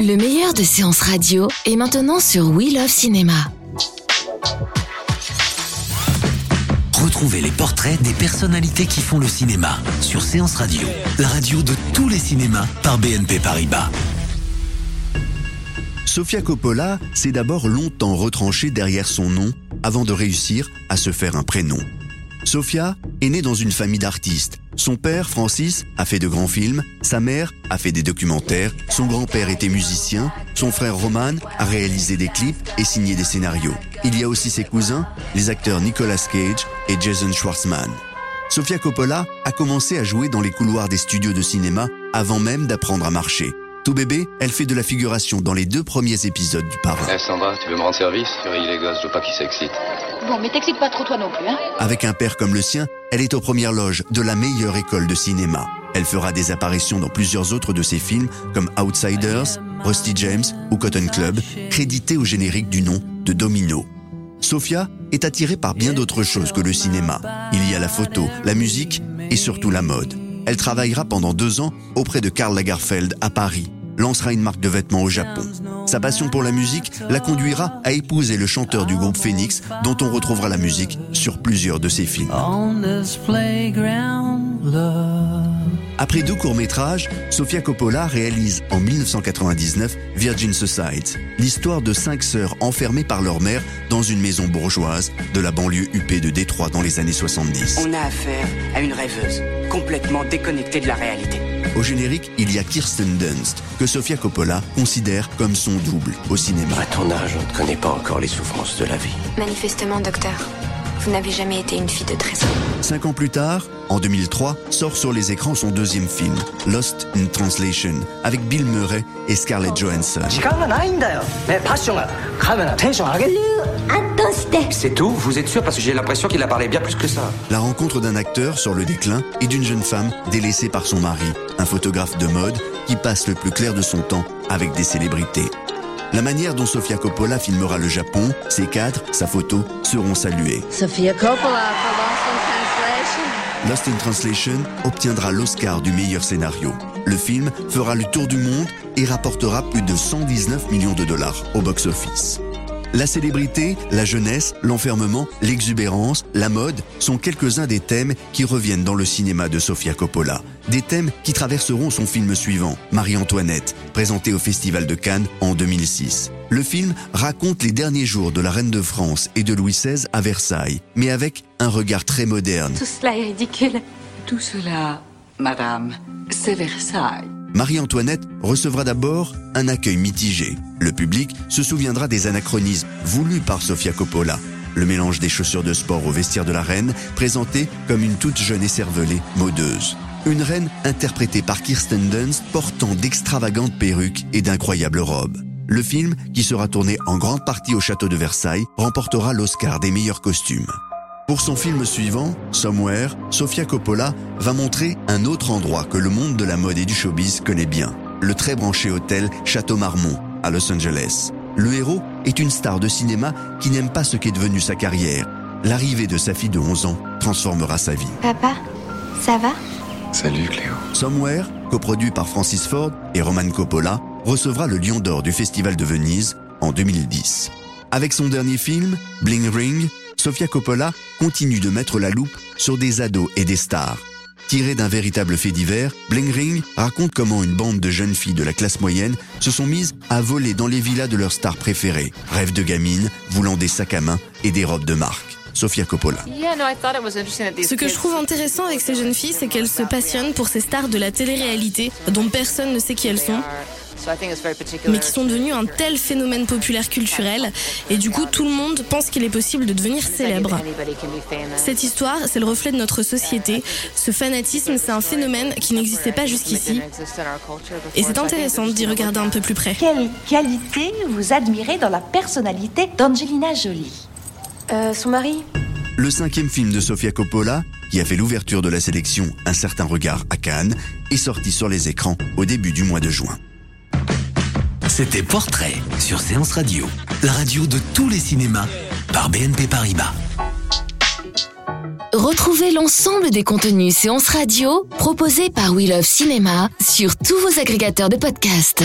Le meilleur de séances radio est maintenant sur We Love Cinéma. Retrouvez les portraits des personnalités qui font le cinéma sur Séance Radio, la radio de tous les cinémas par BNP Paribas. Sofia Coppola s'est d'abord longtemps retranchée derrière son nom avant de réussir à se faire un prénom. Sofia est née dans une famille d'artistes. Son père, Francis, a fait de grands films, sa mère a fait des documentaires, son grand-père était musicien, son frère Roman a réalisé des clips et signé des scénarios. Il y a aussi ses cousins, les acteurs Nicolas Cage et Jason Schwartzman. Sofia Coppola a commencé à jouer dans les couloirs des studios de cinéma avant même d'apprendre à marcher. Tout bébé, elle fait de la figuration dans les deux premiers épisodes du Parrain. Eh Sandra, tu veux me rendre service? Les gosses, je veux pas qu'ils s'excitent. Bon, mais t'excites pas trop toi non plus, hein Avec un père comme le sien, elle est aux premières loges de la meilleure école de cinéma. Elle fera des apparitions dans plusieurs autres de ses films comme Outsiders, Rusty James ou Cotton Club, crédités au générique du nom de Domino. Sophia est attirée par bien d'autres choses que le cinéma. Il y a la photo, la musique et surtout la mode. Elle travaillera pendant deux ans auprès de Karl Lagerfeld à Paris, lancera une marque de vêtements au Japon. Sa passion pour la musique la conduira à épouser le chanteur du groupe Phoenix, dont on retrouvera la musique sur plusieurs de ses films. Après deux courts-métrages, Sofia Coppola réalise en 1999 Virgin Suicides, l'histoire de cinq sœurs enfermées par leur mère dans une maison bourgeoise de la banlieue huppée de Détroit dans les années 70. On a affaire à une rêveuse, complètement déconnectée de la réalité. Au générique, il y a Kirsten Dunst, que Sofia Coppola considère comme son double au cinéma. À ton âge, on ne connaît pas encore les souffrances de la vie. Manifestement, docteur, vous n'avez jamais été une fille de trésor. Cinq ans plus tard, en 2003, sort sur les écrans son deuxième film, Lost in Translation, avec Bill Murray et Scarlett Johansson. C'est tout Vous êtes sûr Parce que j'ai l'impression qu'il a parlé bien plus que ça. La rencontre d'un acteur sur le déclin et d'une jeune femme délaissée par son mari, un photographe de mode qui passe le plus clair de son temps avec des célébrités. La manière dont Sofia Coppola filmera le Japon, ses cadres, sa photo seront salués. Sofia Coppola for Lost in Translation. Lost in Translation obtiendra l'Oscar du meilleur scénario. Le film fera le tour du monde et rapportera plus de 119 millions de dollars au box-office. La célébrité, la jeunesse, l'enfermement, l'exubérance, la mode sont quelques-uns des thèmes qui reviennent dans le cinéma de Sofia Coppola. Des thèmes qui traverseront son film suivant, Marie-Antoinette, présenté au Festival de Cannes en 2006. Le film raconte les derniers jours de la reine de France et de Louis XVI à Versailles, mais avec un regard très moderne. Tout cela est ridicule. Tout cela, madame, c'est Versailles. Marie-Antoinette recevra d'abord un accueil mitigé. Le public se souviendra des anachronismes voulus par Sofia Coppola. Le mélange des chaussures de sport au vestiaire de la reine, présentée comme une toute jeune écervelée, modeuse. Une reine interprétée par Kirsten Dunst portant d'extravagantes perruques et d'incroyables robes. Le film, qui sera tourné en grande partie au château de Versailles, remportera l'Oscar des meilleurs costumes. Pour son film suivant, Somewhere, Sofia Coppola va montrer un autre endroit que le monde de la mode et du showbiz connaît bien. Le très branché hôtel Château Marmont, à Los Angeles. Le héros est une star de cinéma qui n'aime pas ce qu'est devenu sa carrière. L'arrivée de sa fille de 11 ans transformera sa vie. Papa, ça va? Salut Cléo. Somewhere, coproduit par Francis Ford et Roman Coppola, recevra le Lion d'Or du Festival de Venise en 2010. Avec son dernier film, Bling Ring, Sofia Coppola continue de mettre la loupe sur des ados et des stars. Tiré d'un véritable fait divers, Bling Ring raconte comment une bande de jeunes filles de la classe moyenne se sont mises à voler dans les villas de leurs stars préférées. Rêve de gamines, voulant des sacs à main et des robes de marque. Sofia Coppola. Ce que je trouve intéressant avec ces jeunes filles, c'est qu'elles se passionnent pour ces stars de la télé-réalité dont personne ne sait qui elles sont. Mais qui sont devenus un tel phénomène populaire culturel, et du coup tout le monde pense qu'il est possible de devenir célèbre. Cette histoire, c'est le reflet de notre société. Ce fanatisme, c'est un phénomène qui n'existait pas jusqu'ici. Et c'est intéressant d'y regarder un peu plus près. Quelle qualité vous admirez dans la personnalité d'Angelina Jolie? Euh, Son mari Le cinquième film de Sofia Coppola, qui a fait l'ouverture de la sélection Un certain regard à Cannes, est sorti sur les écrans au début du mois de juin. C'était Portrait sur Séance Radio, la radio de tous les cinémas par BNP Paribas. Retrouvez l'ensemble des contenus séances radio proposés par We Love Cinéma sur tous vos agrégateurs de podcasts.